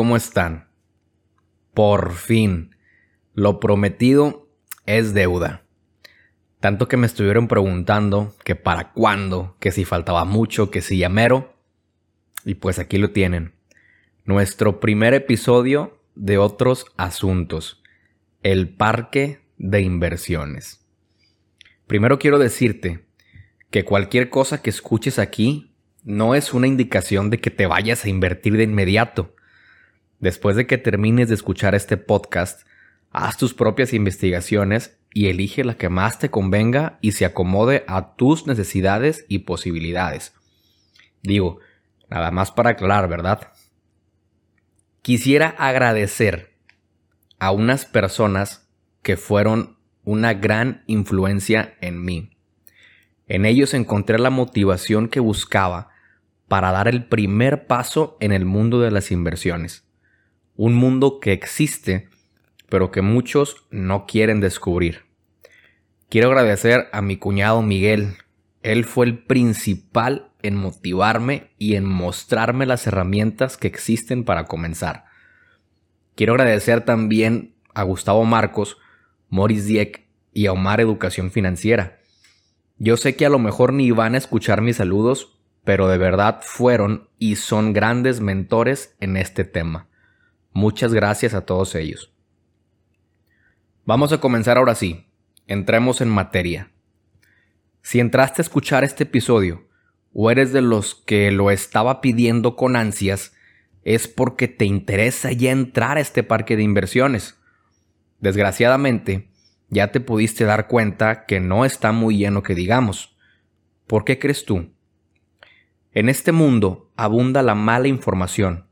¿cómo están? Por fin, lo prometido es deuda. Tanto que me estuvieron preguntando que para cuándo, que si faltaba mucho, que si ya mero. Y pues aquí lo tienen. Nuestro primer episodio de otros asuntos. El parque de inversiones. Primero quiero decirte que cualquier cosa que escuches aquí no es una indicación de que te vayas a invertir de inmediato. Después de que termines de escuchar este podcast, haz tus propias investigaciones y elige la que más te convenga y se acomode a tus necesidades y posibilidades. Digo, nada más para aclarar, ¿verdad? Quisiera agradecer a unas personas que fueron una gran influencia en mí. En ellos encontré la motivación que buscaba para dar el primer paso en el mundo de las inversiones. Un mundo que existe, pero que muchos no quieren descubrir. Quiero agradecer a mi cuñado Miguel. Él fue el principal en motivarme y en mostrarme las herramientas que existen para comenzar. Quiero agradecer también a Gustavo Marcos, Maurice Dieck y a Omar Educación Financiera. Yo sé que a lo mejor ni van a escuchar mis saludos, pero de verdad fueron y son grandes mentores en este tema. Muchas gracias a todos ellos. Vamos a comenzar ahora sí. Entremos en materia. Si entraste a escuchar este episodio o eres de los que lo estaba pidiendo con ansias, es porque te interesa ya entrar a este parque de inversiones. Desgraciadamente, ya te pudiste dar cuenta que no está muy lleno que digamos. ¿Por qué crees tú? En este mundo abunda la mala información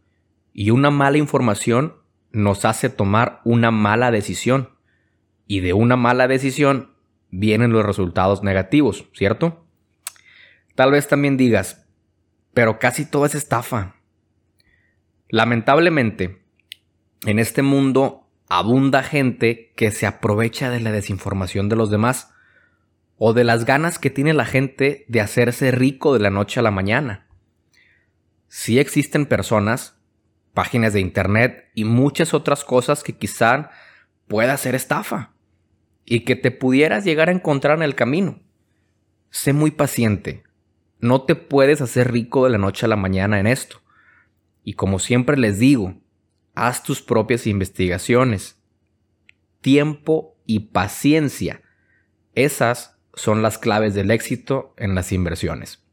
y una mala información nos hace tomar una mala decisión y de una mala decisión vienen los resultados negativos, ¿cierto? Tal vez también digas, pero casi todo es estafa. Lamentablemente, en este mundo abunda gente que se aprovecha de la desinformación de los demás o de las ganas que tiene la gente de hacerse rico de la noche a la mañana. Sí existen personas, páginas de internet y muchas otras cosas que quizá pueda ser estafa y que te pudieras llegar a encontrar en el camino. Sé muy paciente. No te puedes hacer rico de la noche a la mañana en esto. Y como siempre les digo, haz tus propias investigaciones. Tiempo y paciencia. Esas son las claves del éxito en las inversiones.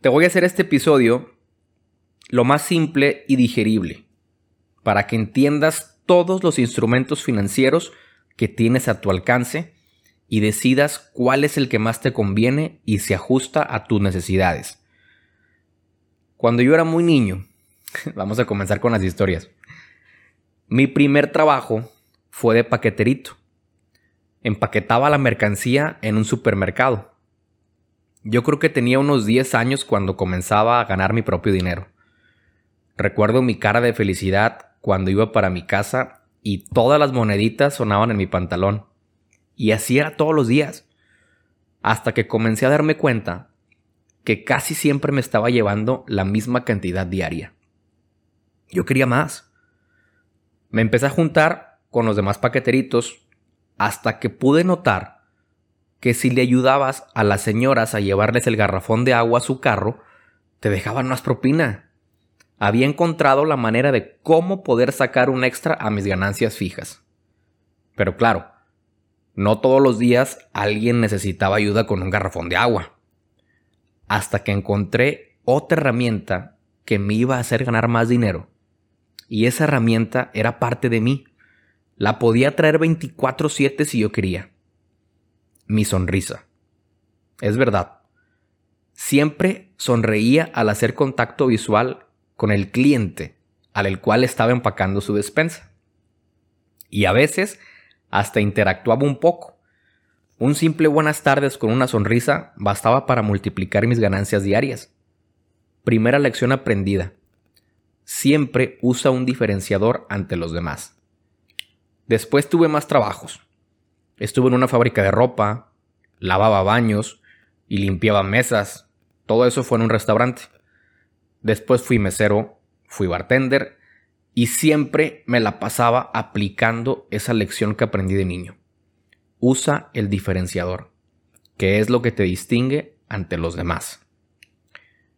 Te voy a hacer este episodio lo más simple y digerible, para que entiendas todos los instrumentos financieros que tienes a tu alcance y decidas cuál es el que más te conviene y se ajusta a tus necesidades. Cuando yo era muy niño, vamos a comenzar con las historias. Mi primer trabajo fue de paqueterito empaquetaba la mercancía en un supermercado. Yo creo que tenía unos 10 años cuando comenzaba a ganar mi propio dinero. Recuerdo mi cara de felicidad cuando iba para mi casa y todas las moneditas sonaban en mi pantalón. Y así era todos los días. Hasta que comencé a darme cuenta que casi siempre me estaba llevando la misma cantidad diaria. Yo quería más. Me empecé a juntar con los demás paqueteritos hasta que pude notar que si le ayudabas a las señoras a llevarles el garrafón de agua a su carro, te dejaban más propina. Había encontrado la manera de cómo poder sacar un extra a mis ganancias fijas. Pero claro, no todos los días alguien necesitaba ayuda con un garrafón de agua. Hasta que encontré otra herramienta que me iba a hacer ganar más dinero. Y esa herramienta era parte de mí. La podía traer 24/7 si yo quería. Mi sonrisa. Es verdad. Siempre sonreía al hacer contacto visual con el cliente al cual estaba empacando su despensa. Y a veces hasta interactuaba un poco. Un simple buenas tardes con una sonrisa bastaba para multiplicar mis ganancias diarias. Primera lección aprendida. Siempre usa un diferenciador ante los demás. Después tuve más trabajos. Estuve en una fábrica de ropa, lavaba baños y limpiaba mesas. Todo eso fue en un restaurante. Después fui mesero, fui bartender Y siempre me la pasaba aplicando esa lección que aprendí de niño. Usa el diferenciador, que es lo que te distingue ante los demás.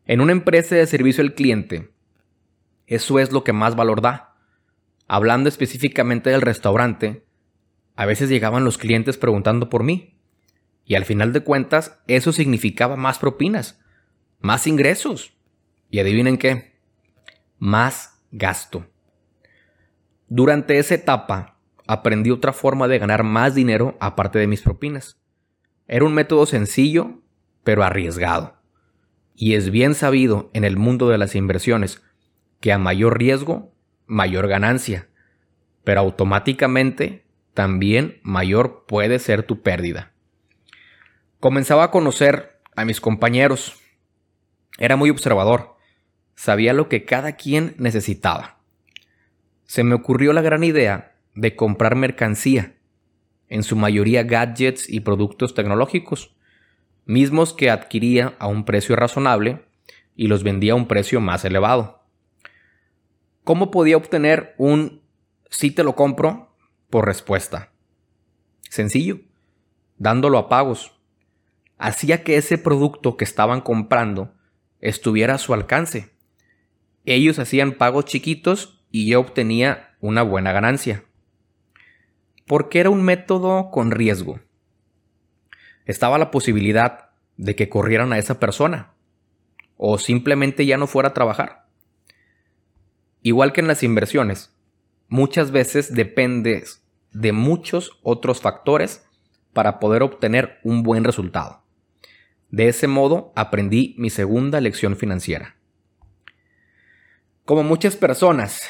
En una empresa de servicio al cliente, eso es lo que más valor da. Hablando específicamente del restaurante, a veces llegaban los clientes preguntando por mí. Y al final de cuentas, eso significaba más propinas, más ingresos. Y adivinen qué, más gasto. Durante esa etapa, aprendí otra forma de ganar más dinero aparte de mis propinas. Era un método sencillo, pero arriesgado. Y es bien sabido en el mundo de las inversiones que a mayor riesgo, mayor ganancia, pero automáticamente también mayor puede ser tu pérdida. Comenzaba a conocer a mis compañeros. Era muy observador. Sabía lo que cada quien necesitaba. Se me ocurrió la gran idea de comprar mercancía, en su mayoría gadgets y productos tecnológicos, mismos que adquiría a un precio razonable y los vendía a un precio más elevado. ¿Cómo podía obtener un si te lo compro por respuesta? Sencillo, dándolo a pagos hacía que ese producto que estaban comprando estuviera a su alcance. Ellos hacían pagos chiquitos y yo obtenía una buena ganancia. Porque era un método con riesgo. Estaba la posibilidad de que corrieran a esa persona o simplemente ya no fuera a trabajar. Igual que en las inversiones, muchas veces dependes de muchos otros factores para poder obtener un buen resultado. De ese modo aprendí mi segunda lección financiera. Como muchas personas,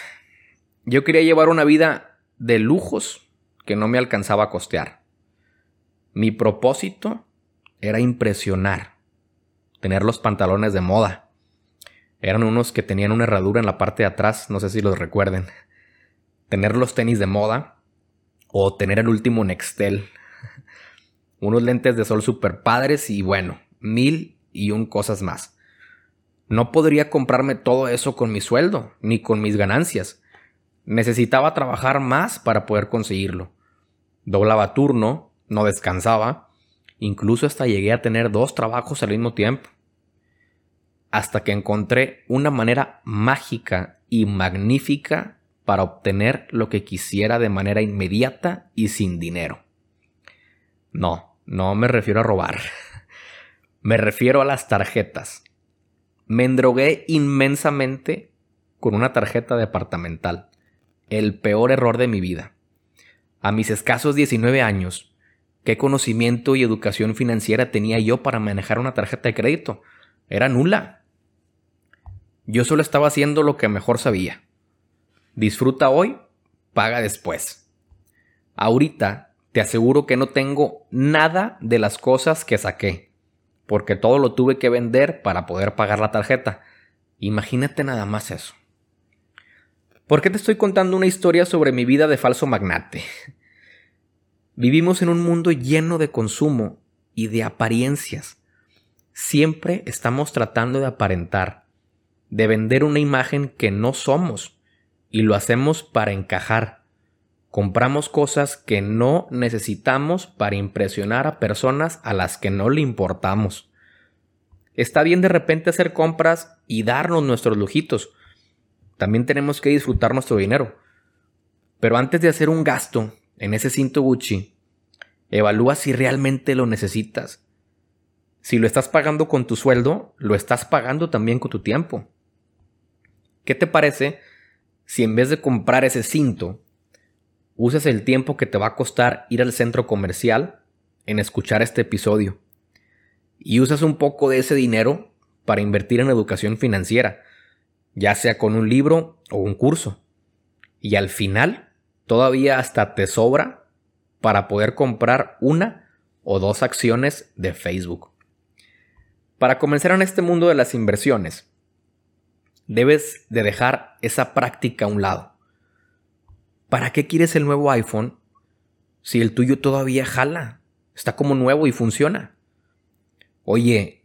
yo quería llevar una vida de lujos que no me alcanzaba a costear. Mi propósito era impresionar, tener los pantalones de moda. Eran unos que tenían una herradura en la parte de atrás, no sé si los recuerden. Tener los tenis de moda o tener el último Nextel. Unos lentes de sol super padres y bueno, mil y un cosas más. No podría comprarme todo eso con mi sueldo, ni con mis ganancias. Necesitaba trabajar más para poder conseguirlo. Doblaba turno, no descansaba, incluso hasta llegué a tener dos trabajos al mismo tiempo. Hasta que encontré una manera mágica y magnífica para obtener lo que quisiera de manera inmediata y sin dinero. No, no me refiero a robar. Me refiero a las tarjetas. Me endrogué inmensamente con una tarjeta departamental. El peor error de mi vida. A mis escasos 19 años, ¿qué conocimiento y educación financiera tenía yo para manejar una tarjeta de crédito? Era nula. Yo solo estaba haciendo lo que mejor sabía. Disfruta hoy, paga después. Ahorita te aseguro que no tengo nada de las cosas que saqué porque todo lo tuve que vender para poder pagar la tarjeta. Imagínate nada más eso. ¿Por qué te estoy contando una historia sobre mi vida de falso magnate? Vivimos en un mundo lleno de consumo y de apariencias. Siempre estamos tratando de aparentar, de vender una imagen que no somos, y lo hacemos para encajar. Compramos cosas que no necesitamos para impresionar a personas a las que no le importamos. Está bien de repente hacer compras y darnos nuestros lujitos. También tenemos que disfrutar nuestro dinero. Pero antes de hacer un gasto en ese cinto Gucci, evalúa si realmente lo necesitas. Si lo estás pagando con tu sueldo, lo estás pagando también con tu tiempo. ¿Qué te parece si en vez de comprar ese cinto, usas el tiempo que te va a costar ir al centro comercial en escuchar este episodio. Y usas un poco de ese dinero para invertir en educación financiera, ya sea con un libro o un curso. Y al final, todavía hasta te sobra para poder comprar una o dos acciones de Facebook. Para comenzar en este mundo de las inversiones, debes de dejar esa práctica a un lado. ¿Para qué quieres el nuevo iPhone si el tuyo todavía jala? Está como nuevo y funciona. Oye,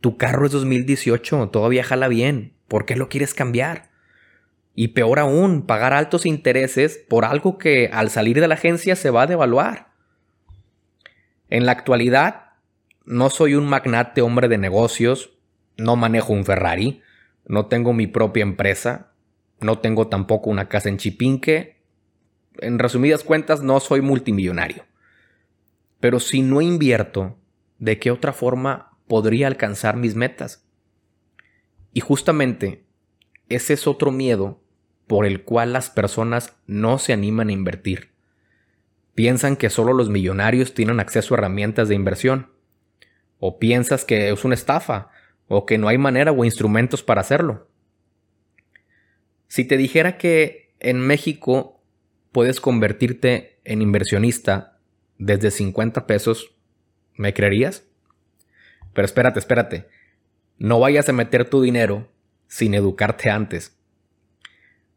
tu carro es 2018, todavía jala bien. ¿Por qué lo quieres cambiar? Y peor aún, pagar altos intereses por algo que al salir de la agencia se va a devaluar. En la actualidad, no soy un magnate hombre de negocios, no manejo un Ferrari, no tengo mi propia empresa, no tengo tampoco una casa en Chipinque. En resumidas cuentas, no soy multimillonario. Pero si no invierto, ¿de qué otra forma podría alcanzar mis metas? Y justamente ese es otro miedo por el cual las personas no se animan a invertir. Piensan que solo los millonarios tienen acceso a herramientas de inversión. O piensas que es una estafa, o que no hay manera o instrumentos para hacerlo. Si te dijera que en México puedes convertirte en inversionista desde 50 pesos, ¿me creerías? Pero espérate, espérate. No vayas a meter tu dinero sin educarte antes.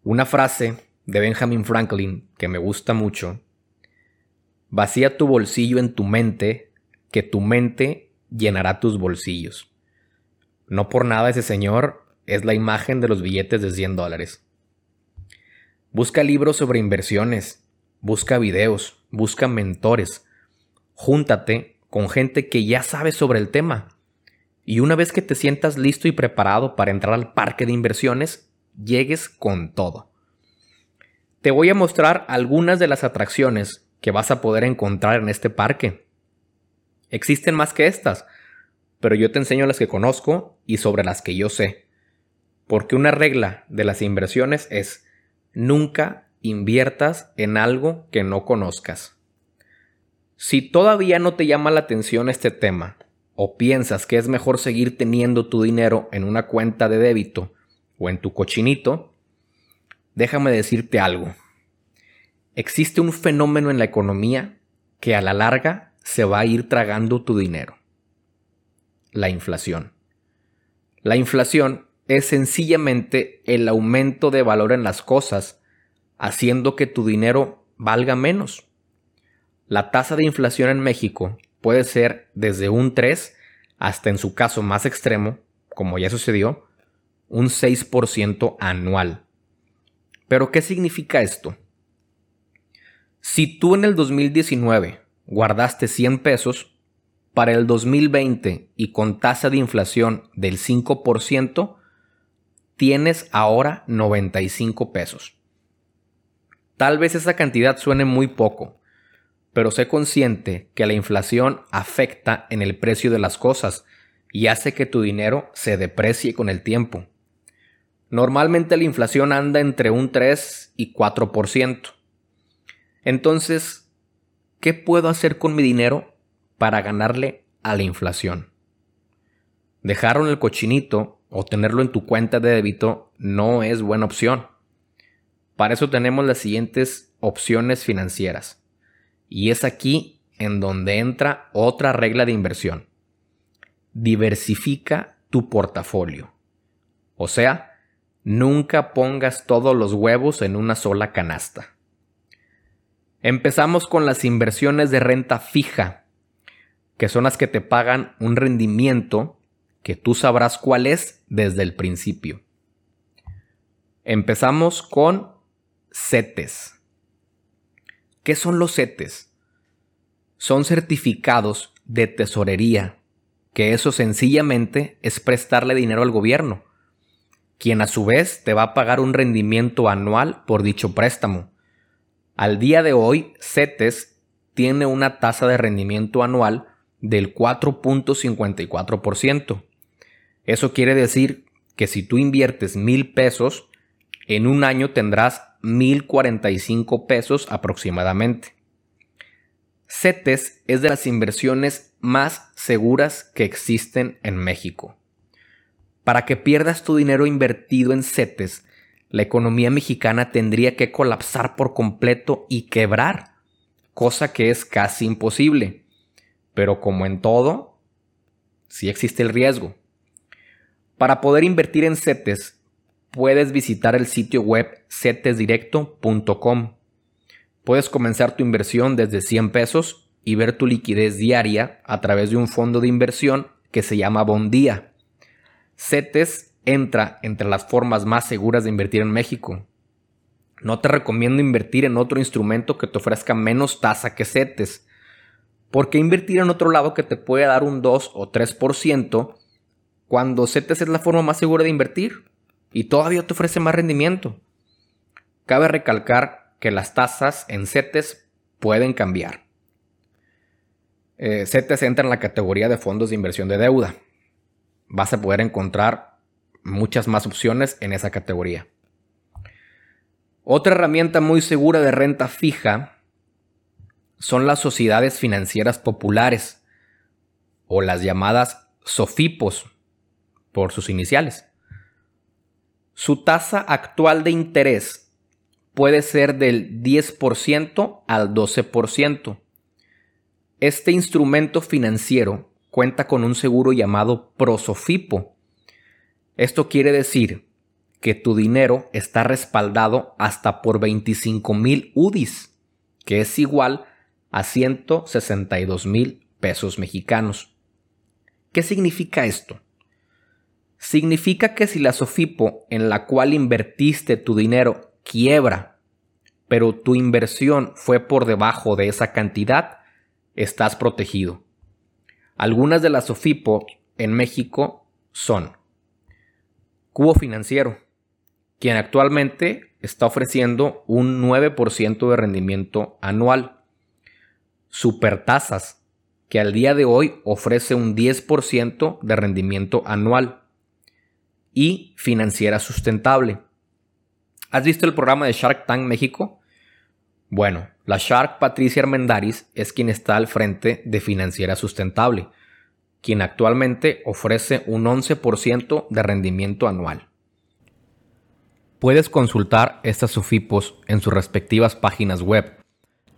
Una frase de Benjamin Franklin que me gusta mucho. Vacía tu bolsillo en tu mente, que tu mente llenará tus bolsillos. No por nada ese señor es la imagen de los billetes de 100 dólares. Busca libros sobre inversiones, busca videos, busca mentores. Júntate con gente que ya sabe sobre el tema. Y una vez que te sientas listo y preparado para entrar al parque de inversiones, llegues con todo. Te voy a mostrar algunas de las atracciones que vas a poder encontrar en este parque. Existen más que estas, pero yo te enseño las que conozco y sobre las que yo sé. Porque una regla de las inversiones es nunca inviertas en algo que no conozcas. Si todavía no te llama la atención este tema, o piensas que es mejor seguir teniendo tu dinero en una cuenta de débito o en tu cochinito, déjame decirte algo. Existe un fenómeno en la economía que a la larga se va a ir tragando tu dinero. La inflación. La inflación es sencillamente el aumento de valor en las cosas, haciendo que tu dinero valga menos. La tasa de inflación en México puede ser desde un 3 hasta en su caso más extremo, como ya sucedió, un 6% anual. Pero ¿qué significa esto? Si tú en el 2019 guardaste 100 pesos, para el 2020 y con tasa de inflación del 5%, tienes ahora 95 pesos. Tal vez esa cantidad suene muy poco, pero sé consciente que la inflación afecta en el precio de las cosas y hace que tu dinero se deprecie con el tiempo. Normalmente la inflación anda entre un 3 y 4%. Entonces, ¿qué puedo hacer con mi dinero para ganarle a la inflación? Dejarlo en el cochinito o tenerlo en tu cuenta de débito no es buena opción. Para eso tenemos las siguientes opciones financieras. Y es aquí en donde entra otra regla de inversión. Diversifica tu portafolio. O sea, Nunca pongas todos los huevos en una sola canasta. Empezamos con las inversiones de renta fija, que son las que te pagan un rendimiento que tú sabrás cuál es desde el principio. Empezamos con CETES. ¿Qué son los CETES? Son certificados de tesorería, que eso sencillamente es prestarle dinero al gobierno quien a su vez te va a pagar un rendimiento anual por dicho préstamo. Al día de hoy, CETES tiene una tasa de rendimiento anual del 4.54%. Eso quiere decir que si tú inviertes mil pesos, en un año tendrás 1045 pesos aproximadamente. CETES es de las inversiones más seguras que existen en México. Para que pierdas tu dinero invertido en CETES, la economía mexicana tendría que colapsar por completo y quebrar, cosa que es casi imposible. Pero como en todo, sí existe el riesgo. Para poder invertir en CETES, puedes visitar el sitio web cetesdirecto.com. Puedes comenzar tu inversión desde 100 pesos y ver tu liquidez diaria a través de un fondo de inversión que se llama Bondía. CETES entra entre las formas más seguras de invertir en México. No te recomiendo invertir en otro instrumento que te ofrezca menos tasa que CETES. porque invertir en otro lado que te puede dar un 2 o 3% cuando CETES es la forma más segura de invertir y todavía te ofrece más rendimiento? Cabe recalcar que las tasas en CETES pueden cambiar. Eh, CETES entra en la categoría de fondos de inversión de deuda. Vas a poder encontrar muchas más opciones en esa categoría. Otra herramienta muy segura de renta fija son las sociedades financieras populares o las llamadas SOFIPOS por sus iniciales. Su tasa actual de interés puede ser del 10% al 12%. Este instrumento financiero cuenta con un seguro llamado Prosofipo. Esto quiere decir que tu dinero está respaldado hasta por 25 mil UDIs, que es igual a 162 mil pesos mexicanos. ¿Qué significa esto? Significa que si la Sofipo en la cual invertiste tu dinero quiebra, pero tu inversión fue por debajo de esa cantidad, estás protegido. Algunas de las SOFIPO en México son Cubo Financiero, quien actualmente está ofreciendo un 9% de rendimiento anual. Supertasas, que al día de hoy ofrece un 10% de rendimiento anual. Y Financiera Sustentable. ¿Has visto el programa de Shark Tank México? Bueno, la Shark Patricia Armendaris es quien está al frente de Financiera Sustentable, quien actualmente ofrece un 11% de rendimiento anual. Puedes consultar estas SUFIPOS en sus respectivas páginas web,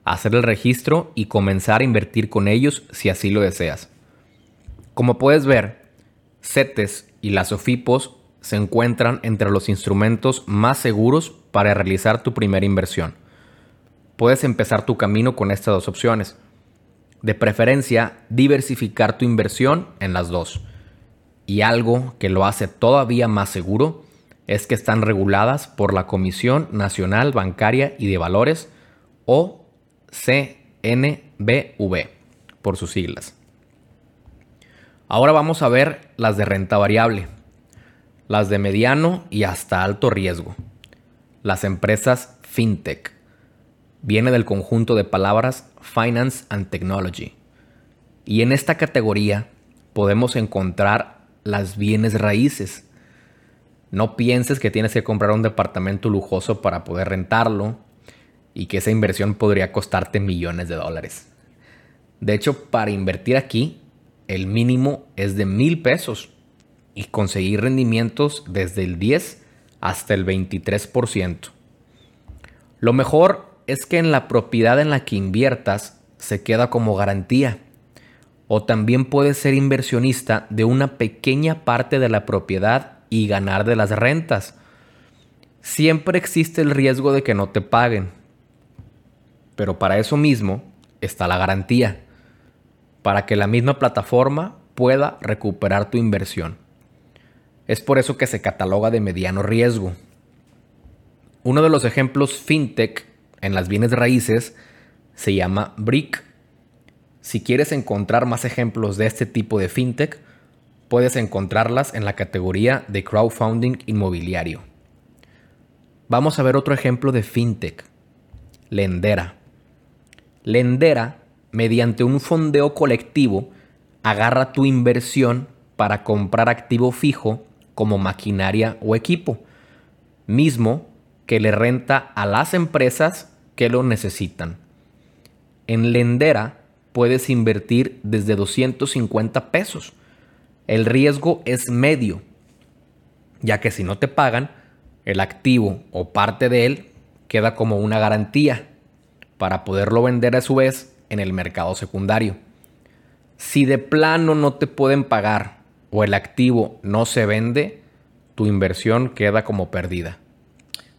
hacer el registro y comenzar a invertir con ellos si así lo deseas. Como puedes ver, CETES y las SUFIPOS se encuentran entre los instrumentos más seguros para realizar tu primera inversión puedes empezar tu camino con estas dos opciones. De preferencia, diversificar tu inversión en las dos. Y algo que lo hace todavía más seguro es que están reguladas por la Comisión Nacional Bancaria y de Valores o CNBV por sus siglas. Ahora vamos a ver las de renta variable, las de mediano y hasta alto riesgo, las empresas fintech viene del conjunto de palabras Finance and Technology. Y en esta categoría podemos encontrar las bienes raíces. No pienses que tienes que comprar un departamento lujoso para poder rentarlo y que esa inversión podría costarte millones de dólares. De hecho, para invertir aquí, el mínimo es de mil pesos y conseguir rendimientos desde el 10 hasta el 23%. Lo mejor es que en la propiedad en la que inviertas se queda como garantía. O también puedes ser inversionista de una pequeña parte de la propiedad y ganar de las rentas. Siempre existe el riesgo de que no te paguen. Pero para eso mismo está la garantía. Para que la misma plataforma pueda recuperar tu inversión. Es por eso que se cataloga de mediano riesgo. Uno de los ejemplos fintech en las bienes raíces se llama Brick. Si quieres encontrar más ejemplos de este tipo de fintech, puedes encontrarlas en la categoría de crowdfunding inmobiliario. Vamos a ver otro ejemplo de fintech, Lendera. Lendera, mediante un fondeo colectivo, agarra tu inversión para comprar activo fijo como maquinaria o equipo, mismo que le renta a las empresas que lo necesitan. En Lendera puedes invertir desde 250 pesos. El riesgo es medio, ya que si no te pagan, el activo o parte de él queda como una garantía para poderlo vender a su vez en el mercado secundario. Si de plano no te pueden pagar o el activo no se vende, tu inversión queda como perdida.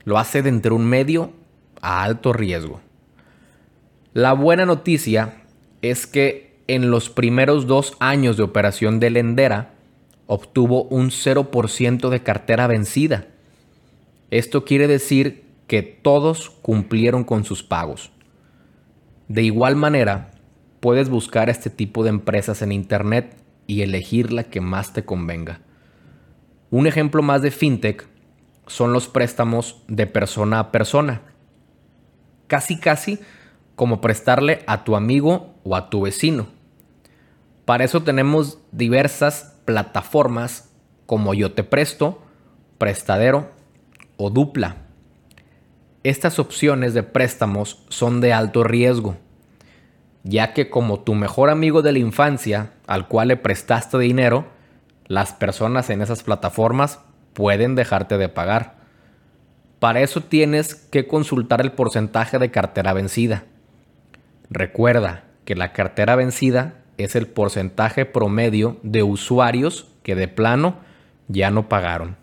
Lo hace de entre un medio a alto riesgo. La buena noticia es que en los primeros dos años de operación de Lendera, obtuvo un 0% de cartera vencida. Esto quiere decir que todos cumplieron con sus pagos. De igual manera, puedes buscar este tipo de empresas en Internet y elegir la que más te convenga. Un ejemplo más de fintech son los préstamos de persona a persona. Casi casi como prestarle a tu amigo o a tu vecino. Para eso tenemos diversas plataformas como Yo Te Presto, Prestadero o Dupla. Estas opciones de préstamos son de alto riesgo, ya que como tu mejor amigo de la infancia al cual le prestaste dinero, las personas en esas plataformas pueden dejarte de pagar. Para eso tienes que consultar el porcentaje de cartera vencida. Recuerda que la cartera vencida es el porcentaje promedio de usuarios que de plano ya no pagaron.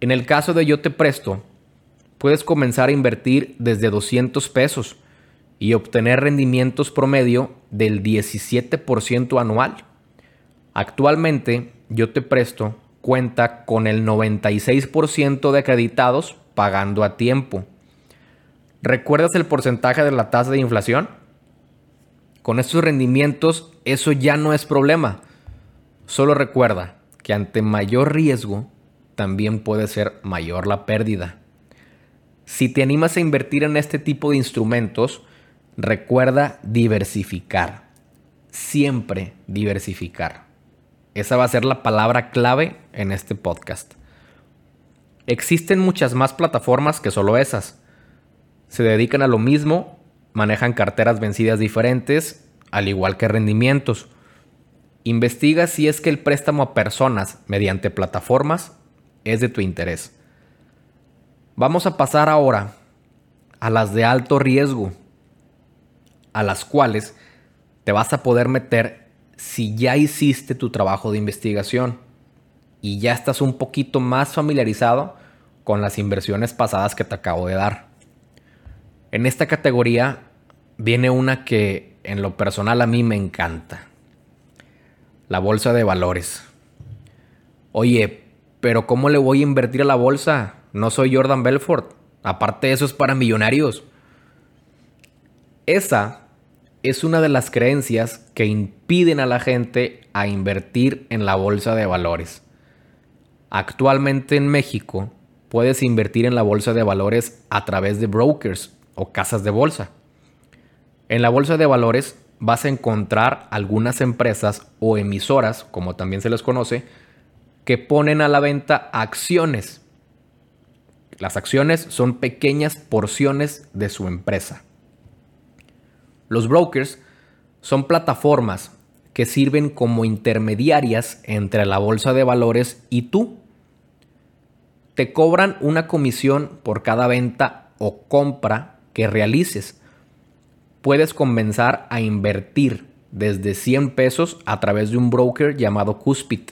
En el caso de yo te presto, puedes comenzar a invertir desde 200 pesos y obtener rendimientos promedio del 17% anual. Actualmente, yo te presto cuenta con el 96% de acreditados pagando a tiempo. ¿Recuerdas el porcentaje de la tasa de inflación? Con estos rendimientos eso ya no es problema. Solo recuerda que ante mayor riesgo también puede ser mayor la pérdida. Si te animas a invertir en este tipo de instrumentos, recuerda diversificar. Siempre diversificar. Esa va a ser la palabra clave en este podcast. Existen muchas más plataformas que solo esas se dedican a lo mismo, manejan carteras vencidas diferentes, al igual que rendimientos. Investiga si es que el préstamo a personas mediante plataformas es de tu interés. Vamos a pasar ahora a las de alto riesgo, a las cuales te vas a poder meter si ya hiciste tu trabajo de investigación y ya estás un poquito más familiarizado con las inversiones pasadas que te acabo de dar. En esta categoría viene una que en lo personal a mí me encanta. La bolsa de valores. Oye, pero ¿cómo le voy a invertir a la bolsa? No soy Jordan Belfort. Aparte eso es para millonarios. Esa es una de las creencias que impiden a la gente a invertir en la bolsa de valores. Actualmente en México puedes invertir en la bolsa de valores a través de brokers o casas de bolsa. En la bolsa de valores vas a encontrar algunas empresas o emisoras, como también se les conoce, que ponen a la venta acciones. Las acciones son pequeñas porciones de su empresa. Los brokers son plataformas que sirven como intermediarias entre la bolsa de valores y tú. Te cobran una comisión por cada venta o compra que realices. Puedes comenzar a invertir desde 100 pesos a través de un broker llamado Cuspid.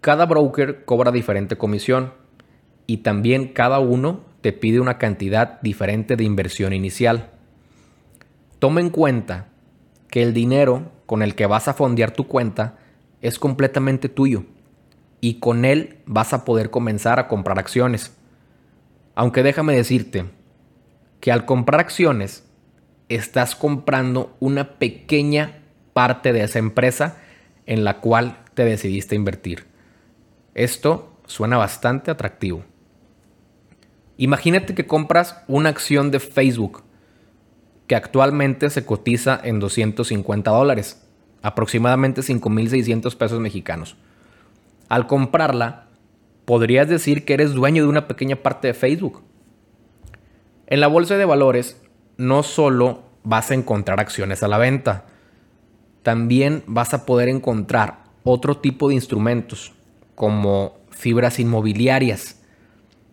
Cada broker cobra diferente comisión y también cada uno te pide una cantidad diferente de inversión inicial. Toma en cuenta que el dinero con el que vas a fondear tu cuenta es completamente tuyo y con él vas a poder comenzar a comprar acciones. Aunque déjame decirte que al comprar acciones estás comprando una pequeña parte de esa empresa en la cual te decidiste invertir. Esto suena bastante atractivo. Imagínate que compras una acción de Facebook que actualmente se cotiza en 250 dólares, aproximadamente 5.600 pesos mexicanos. Al comprarla, podrías decir que eres dueño de una pequeña parte de Facebook en la bolsa de valores no solo vas a encontrar acciones a la venta, también vas a poder encontrar otro tipo de instrumentos como fibras inmobiliarias.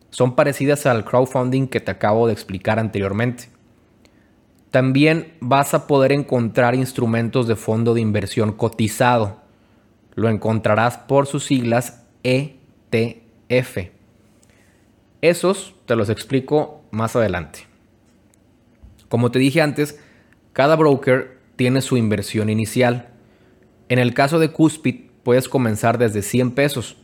Son parecidas al crowdfunding que te acabo de explicar anteriormente. También vas a poder encontrar instrumentos de fondo de inversión cotizado. Lo encontrarás por sus siglas ETF. Esos te los explico más adelante. Como te dije antes, cada broker tiene su inversión inicial. En el caso de Cuspid, puedes comenzar desde 100 pesos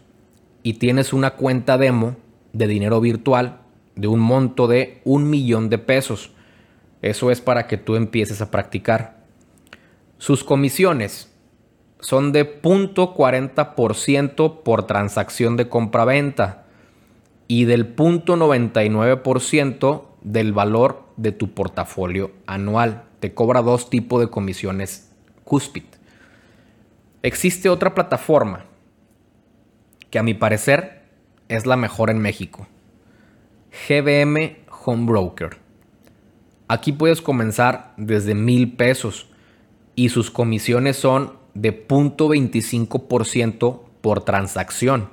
y tienes una cuenta demo de dinero virtual de un monto de un millón de pesos. Eso es para que tú empieces a practicar. Sus comisiones son de 0.40% por transacción de compra-venta y del 0.99% del valor de tu portafolio anual. Te cobra dos tipos de comisiones Cuspid. Existe otra plataforma que a mi parecer es la mejor en México. GBM Home Broker. Aquí puedes comenzar desde mil pesos y sus comisiones son de 0.25% por transacción.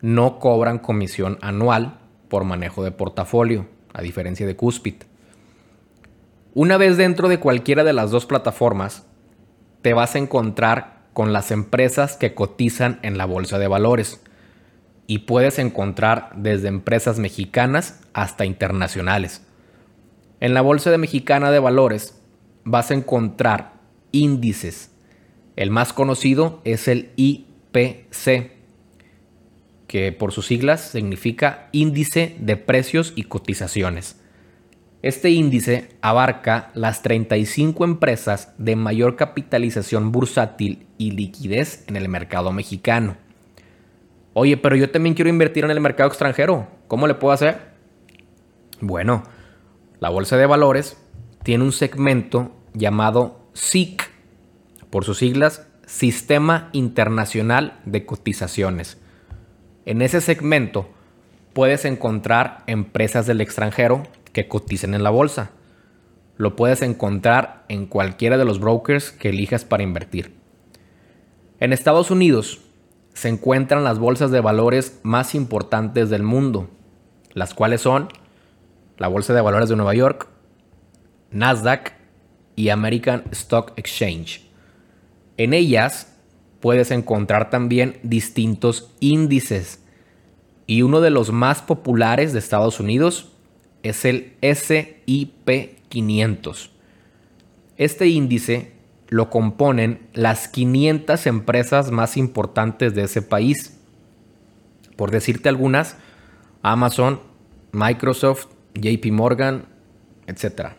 No cobran comisión anual por manejo de portafolio, a diferencia de Cuspid. Una vez dentro de cualquiera de las dos plataformas, te vas a encontrar con las empresas que cotizan en la bolsa de valores y puedes encontrar desde empresas mexicanas hasta internacionales. En la Bolsa de Mexicana de Valores vas a encontrar índices. El más conocido es el IPC, que por sus siglas significa Índice de Precios y Cotizaciones. Este índice abarca las 35 empresas de mayor capitalización bursátil y liquidez en el mercado mexicano. Oye, pero yo también quiero invertir en el mercado extranjero. ¿Cómo le puedo hacer? Bueno, la bolsa de valores tiene un segmento llamado SIC, por sus siglas, Sistema Internacional de Cotizaciones. En ese segmento puedes encontrar empresas del extranjero que coticen en la bolsa. Lo puedes encontrar en cualquiera de los brokers que elijas para invertir. En Estados Unidos, se encuentran las bolsas de valores más importantes del mundo, las cuales son la Bolsa de Valores de Nueva York, Nasdaq y American Stock Exchange. En ellas puedes encontrar también distintos índices y uno de los más populares de Estados Unidos es el SIP 500. Este índice lo componen las 500 empresas más importantes de ese país. Por decirte algunas, Amazon, Microsoft, JP Morgan, etc.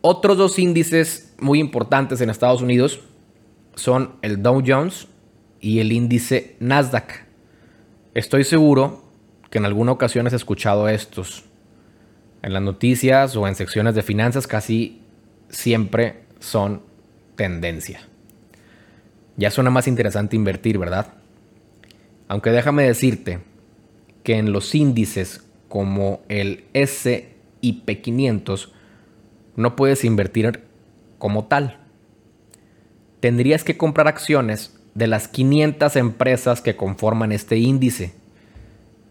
Otros dos índices muy importantes en Estados Unidos son el Dow Jones y el índice Nasdaq. Estoy seguro que en alguna ocasión has escuchado estos. En las noticias o en secciones de finanzas casi siempre son tendencia. Ya suena más interesante invertir, ¿verdad? Aunque déjame decirte que en los índices como el SIP 500 no puedes invertir como tal. Tendrías que comprar acciones de las 500 empresas que conforman este índice.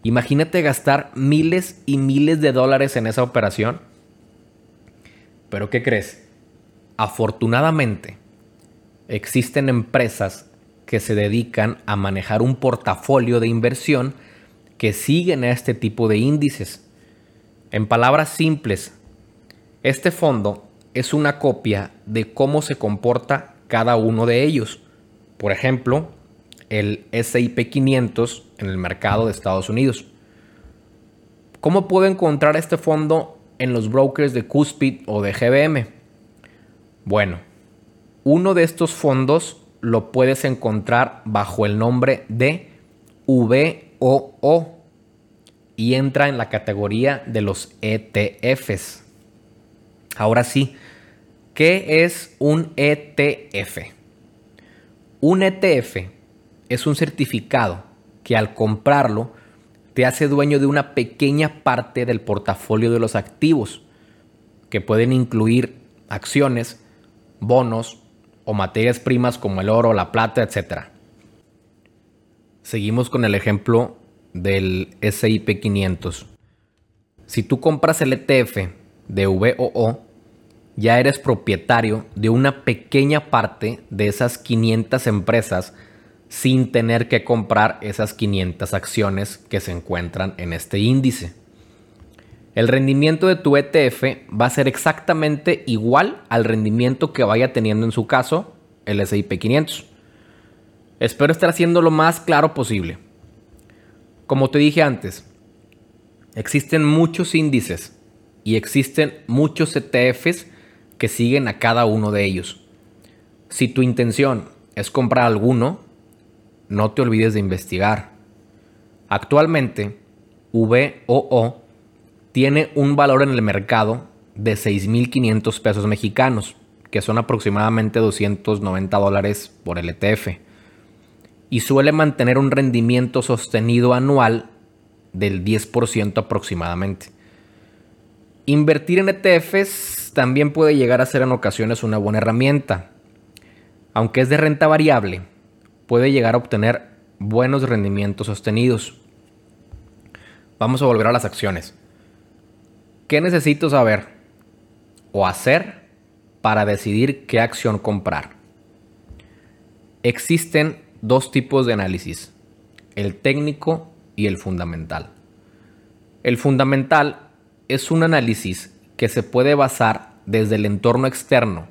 Imagínate gastar miles y miles de dólares en esa operación. Pero ¿qué crees? Afortunadamente, existen empresas que se dedican a manejar un portafolio de inversión que siguen a este tipo de índices. En palabras simples, este fondo es una copia de cómo se comporta cada uno de ellos. Por ejemplo, el SIP 500 en el mercado de Estados Unidos. ¿Cómo puedo encontrar este fondo en los brokers de Cuspid o de GBM? Bueno, uno de estos fondos lo puedes encontrar bajo el nombre de VOO y entra en la categoría de los ETFs. Ahora sí, ¿qué es un ETF? Un ETF es un certificado que al comprarlo te hace dueño de una pequeña parte del portafolio de los activos, que pueden incluir acciones, bonos o materias primas como el oro, la plata, etc. Seguimos con el ejemplo del SIP 500. Si tú compras el ETF de VOO, ya eres propietario de una pequeña parte de esas 500 empresas sin tener que comprar esas 500 acciones que se encuentran en este índice. El rendimiento de tu ETF va a ser exactamente igual al rendimiento que vaya teniendo en su caso el S&P 500. Espero estar haciendo lo más claro posible. Como te dije antes, existen muchos índices y existen muchos ETFs que siguen a cada uno de ellos. Si tu intención es comprar alguno, no te olvides de investigar. Actualmente, VOO tiene un valor en el mercado de 6.500 pesos mexicanos, que son aproximadamente 290 dólares por el ETF, y suele mantener un rendimiento sostenido anual del 10% aproximadamente. Invertir en ETFs también puede llegar a ser en ocasiones una buena herramienta. Aunque es de renta variable, puede llegar a obtener buenos rendimientos sostenidos. Vamos a volver a las acciones. ¿Qué necesito saber o hacer para decidir qué acción comprar? Existen dos tipos de análisis, el técnico y el fundamental. El fundamental es un análisis que se puede basar desde el entorno externo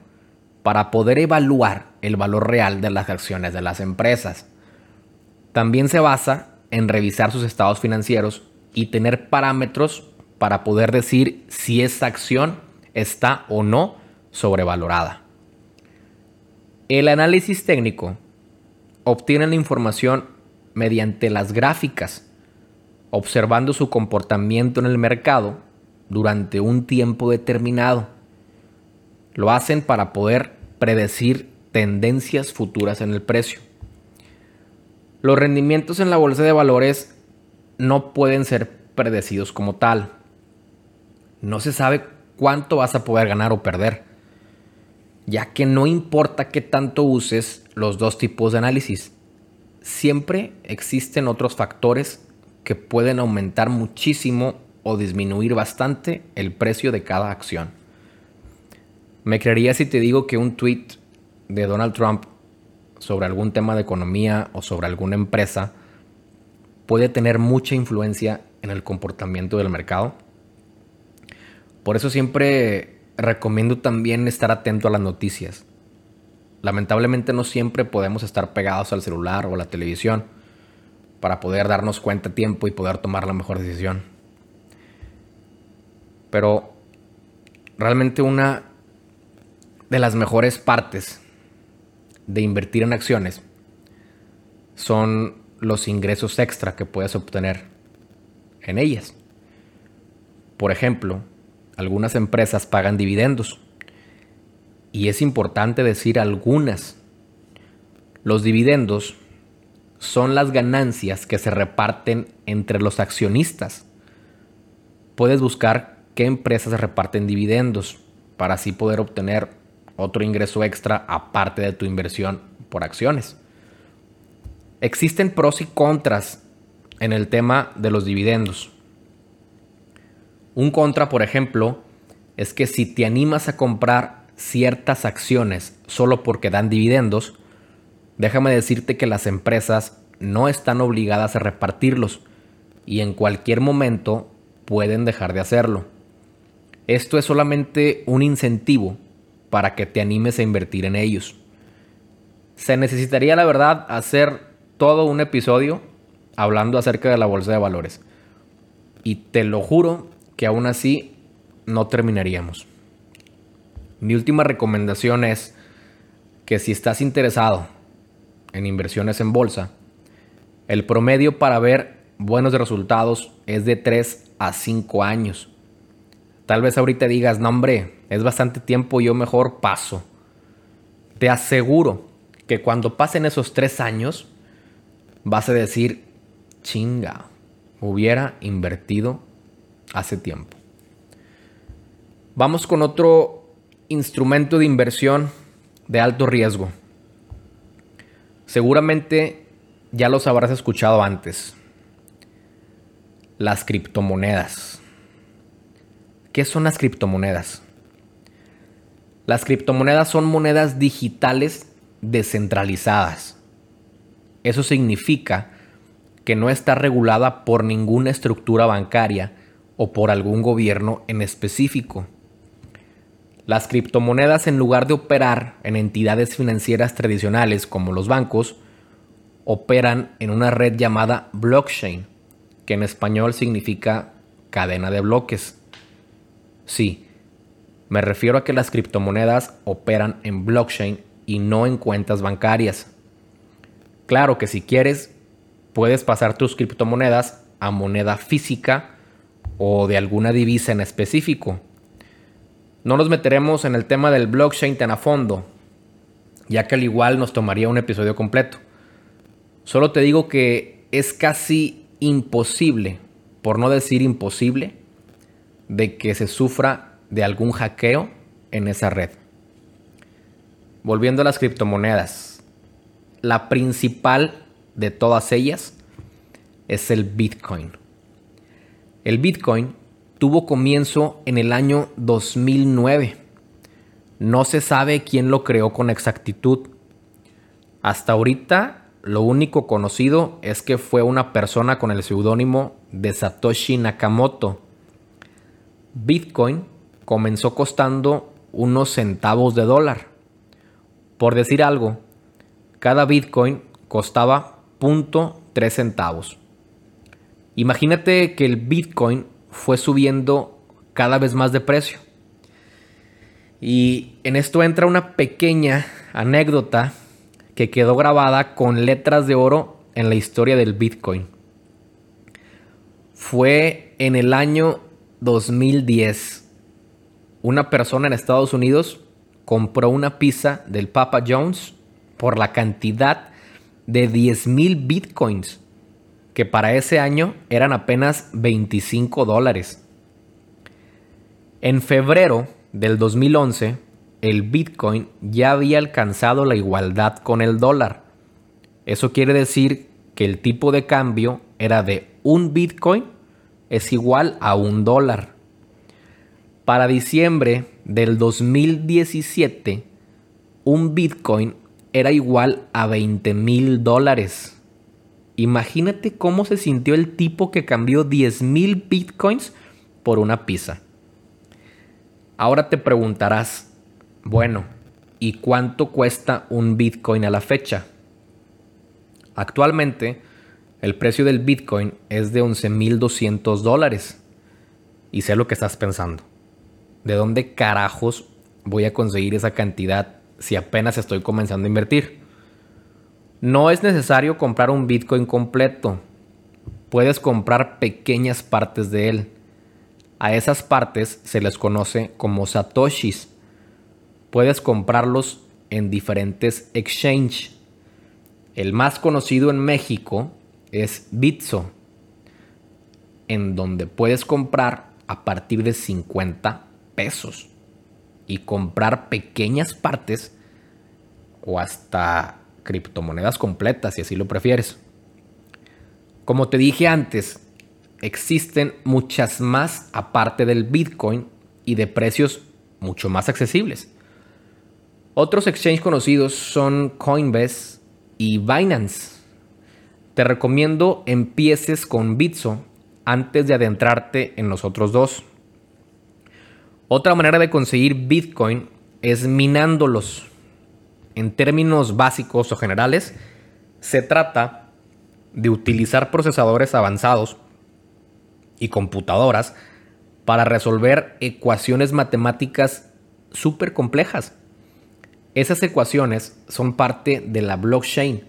para poder evaluar el valor real de las acciones de las empresas. También se basa en revisar sus estados financieros y tener parámetros para poder decir si esa acción está o no sobrevalorada. El análisis técnico obtiene la información mediante las gráficas, observando su comportamiento en el mercado durante un tiempo determinado. Lo hacen para poder predecir tendencias futuras en el precio. Los rendimientos en la bolsa de valores no pueden ser predecidos como tal. No se sabe cuánto vas a poder ganar o perder, ya que no importa qué tanto uses los dos tipos de análisis, siempre existen otros factores que pueden aumentar muchísimo o disminuir bastante el precio de cada acción. Me creería si te digo que un tweet de Donald Trump sobre algún tema de economía o sobre alguna empresa puede tener mucha influencia en el comportamiento del mercado. Por eso siempre recomiendo también estar atento a las noticias. Lamentablemente no siempre podemos estar pegados al celular o a la televisión para poder darnos cuenta a tiempo y poder tomar la mejor decisión. Pero realmente una de las mejores partes de invertir en acciones son los ingresos extra que puedes obtener en ellas. Por ejemplo, algunas empresas pagan dividendos. Y es importante decir algunas. Los dividendos son las ganancias que se reparten entre los accionistas. Puedes buscar qué empresas reparten dividendos para así poder obtener otro ingreso extra aparte de tu inversión por acciones. Existen pros y contras en el tema de los dividendos. Un contra, por ejemplo, es que si te animas a comprar ciertas acciones solo porque dan dividendos, déjame decirte que las empresas no están obligadas a repartirlos y en cualquier momento pueden dejar de hacerlo. Esto es solamente un incentivo para que te animes a invertir en ellos. Se necesitaría, la verdad, hacer todo un episodio hablando acerca de la bolsa de valores. Y te lo juro que aún así no terminaríamos. Mi última recomendación es que si estás interesado en inversiones en bolsa, el promedio para ver buenos resultados es de 3 a 5 años. Tal vez ahorita digas, no hombre, es bastante tiempo, yo mejor paso. Te aseguro que cuando pasen esos 3 años, vas a decir, chinga, hubiera invertido hace tiempo. Vamos con otro instrumento de inversión de alto riesgo. Seguramente ya los habrás escuchado antes. Las criptomonedas. ¿Qué son las criptomonedas? Las criptomonedas son monedas digitales descentralizadas. Eso significa que no está regulada por ninguna estructura bancaria o por algún gobierno en específico. Las criptomonedas en lugar de operar en entidades financieras tradicionales como los bancos, operan en una red llamada blockchain, que en español significa cadena de bloques. Sí, me refiero a que las criptomonedas operan en blockchain y no en cuentas bancarias. Claro que si quieres, puedes pasar tus criptomonedas a moneda física o de alguna divisa en específico. No nos meteremos en el tema del blockchain tan a fondo, ya que al igual nos tomaría un episodio completo. Solo te digo que es casi imposible, por no decir imposible, de que se sufra de algún hackeo en esa red. Volviendo a las criptomonedas, la principal de todas ellas es el Bitcoin. El Bitcoin tuvo comienzo en el año 2009. No se sabe quién lo creó con exactitud. Hasta ahorita lo único conocido es que fue una persona con el seudónimo de Satoshi Nakamoto. Bitcoin comenzó costando unos centavos de dólar. Por decir algo, cada Bitcoin costaba 0.3 centavos. Imagínate que el Bitcoin fue subiendo cada vez más de precio. Y en esto entra una pequeña anécdota que quedó grabada con letras de oro en la historia del Bitcoin. Fue en el año 2010. Una persona en Estados Unidos compró una pizza del Papa Jones por la cantidad de 10 mil bitcoins que para ese año eran apenas 25 dólares. En febrero del 2011, el Bitcoin ya había alcanzado la igualdad con el dólar. Eso quiere decir que el tipo de cambio era de un Bitcoin es igual a un dólar. Para diciembre del 2017, un Bitcoin era igual a 20 mil dólares. Imagínate cómo se sintió el tipo que cambió 10 mil bitcoins por una pizza. Ahora te preguntarás, bueno, ¿y cuánto cuesta un bitcoin a la fecha? Actualmente, el precio del bitcoin es de 11.200 dólares. Y sé lo que estás pensando. ¿De dónde carajos voy a conseguir esa cantidad si apenas estoy comenzando a invertir? No es necesario comprar un Bitcoin completo. Puedes comprar pequeñas partes de él. A esas partes se les conoce como satoshis. Puedes comprarlos en diferentes exchange. El más conocido en México es Bitso, en donde puedes comprar a partir de 50 pesos y comprar pequeñas partes o hasta criptomonedas completas si así lo prefieres. Como te dije antes, existen muchas más aparte del Bitcoin y de precios mucho más accesibles. Otros exchanges conocidos son Coinbase y Binance. Te recomiendo empieces con Bitso antes de adentrarte en los otros dos. Otra manera de conseguir Bitcoin es minándolos en términos básicos o generales, se trata de utilizar procesadores avanzados y computadoras para resolver ecuaciones matemáticas súper complejas. Esas ecuaciones son parte de la blockchain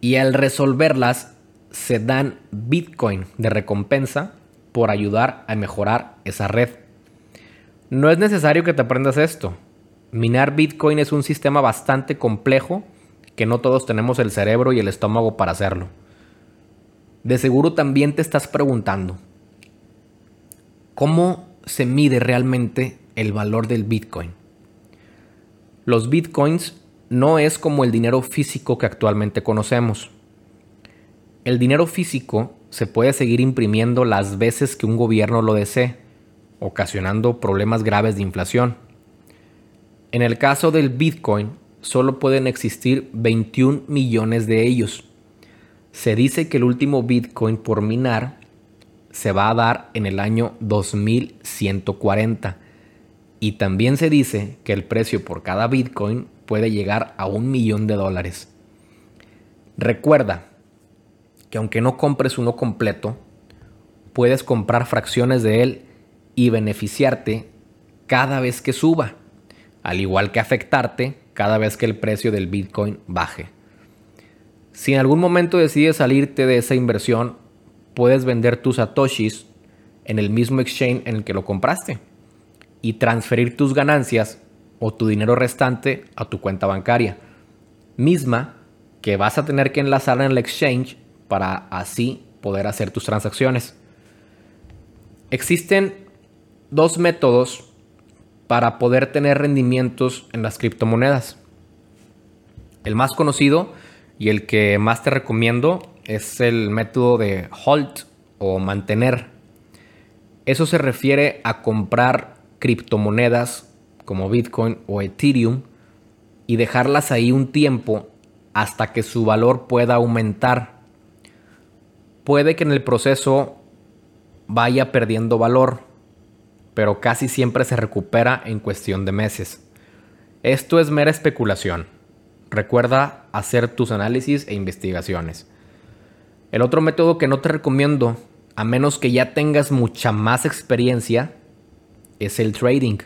y al resolverlas se dan Bitcoin de recompensa por ayudar a mejorar esa red. No es necesario que te aprendas esto. Minar Bitcoin es un sistema bastante complejo que no todos tenemos el cerebro y el estómago para hacerlo. De seguro también te estás preguntando, ¿cómo se mide realmente el valor del Bitcoin? Los Bitcoins no es como el dinero físico que actualmente conocemos. El dinero físico se puede seguir imprimiendo las veces que un gobierno lo desee, ocasionando problemas graves de inflación. En el caso del Bitcoin, solo pueden existir 21 millones de ellos. Se dice que el último Bitcoin por minar se va a dar en el año 2140. Y también se dice que el precio por cada Bitcoin puede llegar a un millón de dólares. Recuerda que aunque no compres uno completo, puedes comprar fracciones de él y beneficiarte cada vez que suba, al igual que afectarte cada vez que el precio del Bitcoin baje. Si en algún momento decides salirte de esa inversión, puedes vender tus satoshis en el mismo exchange en el que lo compraste y transferir tus ganancias o tu dinero restante a tu cuenta bancaria, misma que vas a tener que enlazar en el exchange para así poder hacer tus transacciones. Existen dos métodos para poder tener rendimientos en las criptomonedas. El más conocido y el que más te recomiendo es el método de hold o mantener. Eso se refiere a comprar criptomonedas como Bitcoin o Ethereum y dejarlas ahí un tiempo hasta que su valor pueda aumentar. Puede que en el proceso vaya perdiendo valor, pero casi siempre se recupera en cuestión de meses. Esto es mera especulación. Recuerda hacer tus análisis e investigaciones. El otro método que no te recomiendo, a menos que ya tengas mucha más experiencia, es el trading,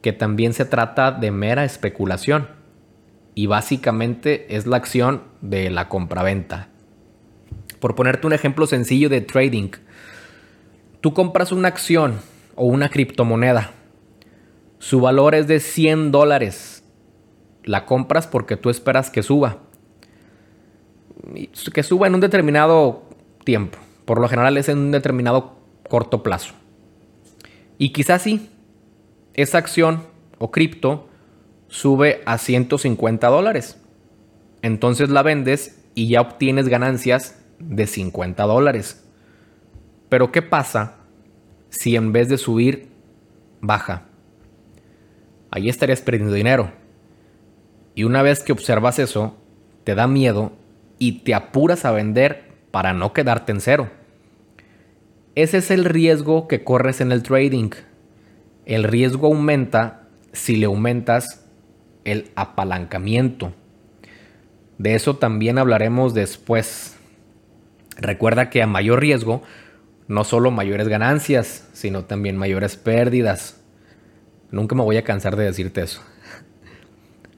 que también se trata de mera especulación y básicamente es la acción de la compraventa. Por ponerte un ejemplo sencillo de trading, tú compras una acción o una criptomoneda, su valor es de 100 dólares, la compras porque tú esperas que suba, que suba en un determinado tiempo, por lo general es en un determinado corto plazo. Y quizás sí, esa acción o cripto sube a 150 dólares. Entonces la vendes y ya obtienes ganancias de 50 dólares. Pero ¿qué pasa si en vez de subir, baja? Ahí estarías perdiendo dinero. Y una vez que observas eso, te da miedo y te apuras a vender para no quedarte en cero. Ese es el riesgo que corres en el trading el riesgo aumenta si le aumentas el apalancamiento. De eso también hablaremos después. Recuerda que a mayor riesgo, no solo mayores ganancias, sino también mayores pérdidas. Nunca me voy a cansar de decirte eso.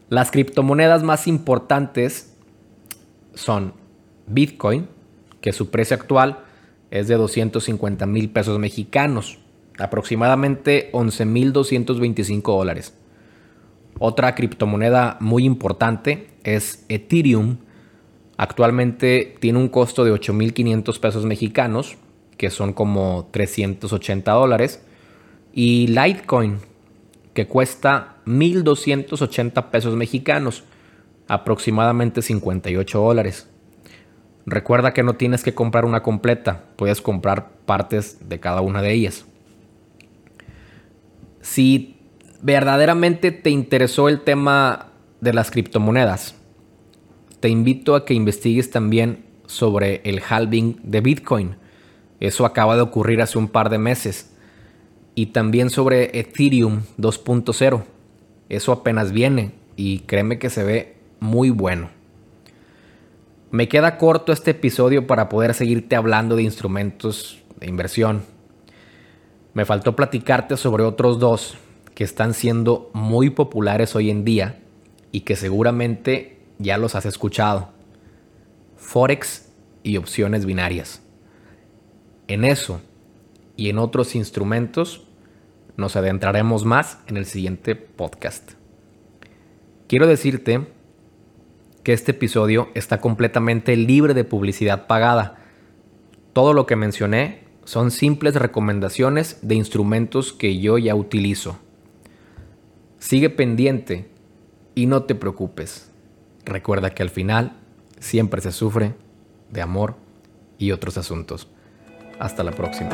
Las criptomonedas más importantes son Bitcoin, que su precio actual es de 250 mil pesos mexicanos aproximadamente 11.225 dólares. Otra criptomoneda muy importante es Ethereum. Actualmente tiene un costo de 8.500 pesos mexicanos, que son como 380 dólares. Y Litecoin, que cuesta 1.280 pesos mexicanos, aproximadamente 58 dólares. Recuerda que no tienes que comprar una completa, puedes comprar partes de cada una de ellas. Si verdaderamente te interesó el tema de las criptomonedas, te invito a que investigues también sobre el halving de Bitcoin. Eso acaba de ocurrir hace un par de meses. Y también sobre Ethereum 2.0. Eso apenas viene y créeme que se ve muy bueno. Me queda corto este episodio para poder seguirte hablando de instrumentos de inversión, me faltó platicarte sobre otros dos que están siendo muy populares hoy en día y que seguramente ya los has escuchado. Forex y opciones binarias. En eso y en otros instrumentos nos adentraremos más en el siguiente podcast. Quiero decirte que este episodio está completamente libre de publicidad pagada. Todo lo que mencioné son simples recomendaciones de instrumentos que yo ya utilizo. Sigue pendiente y no te preocupes. Recuerda que al final siempre se sufre de amor y otros asuntos. Hasta la próxima.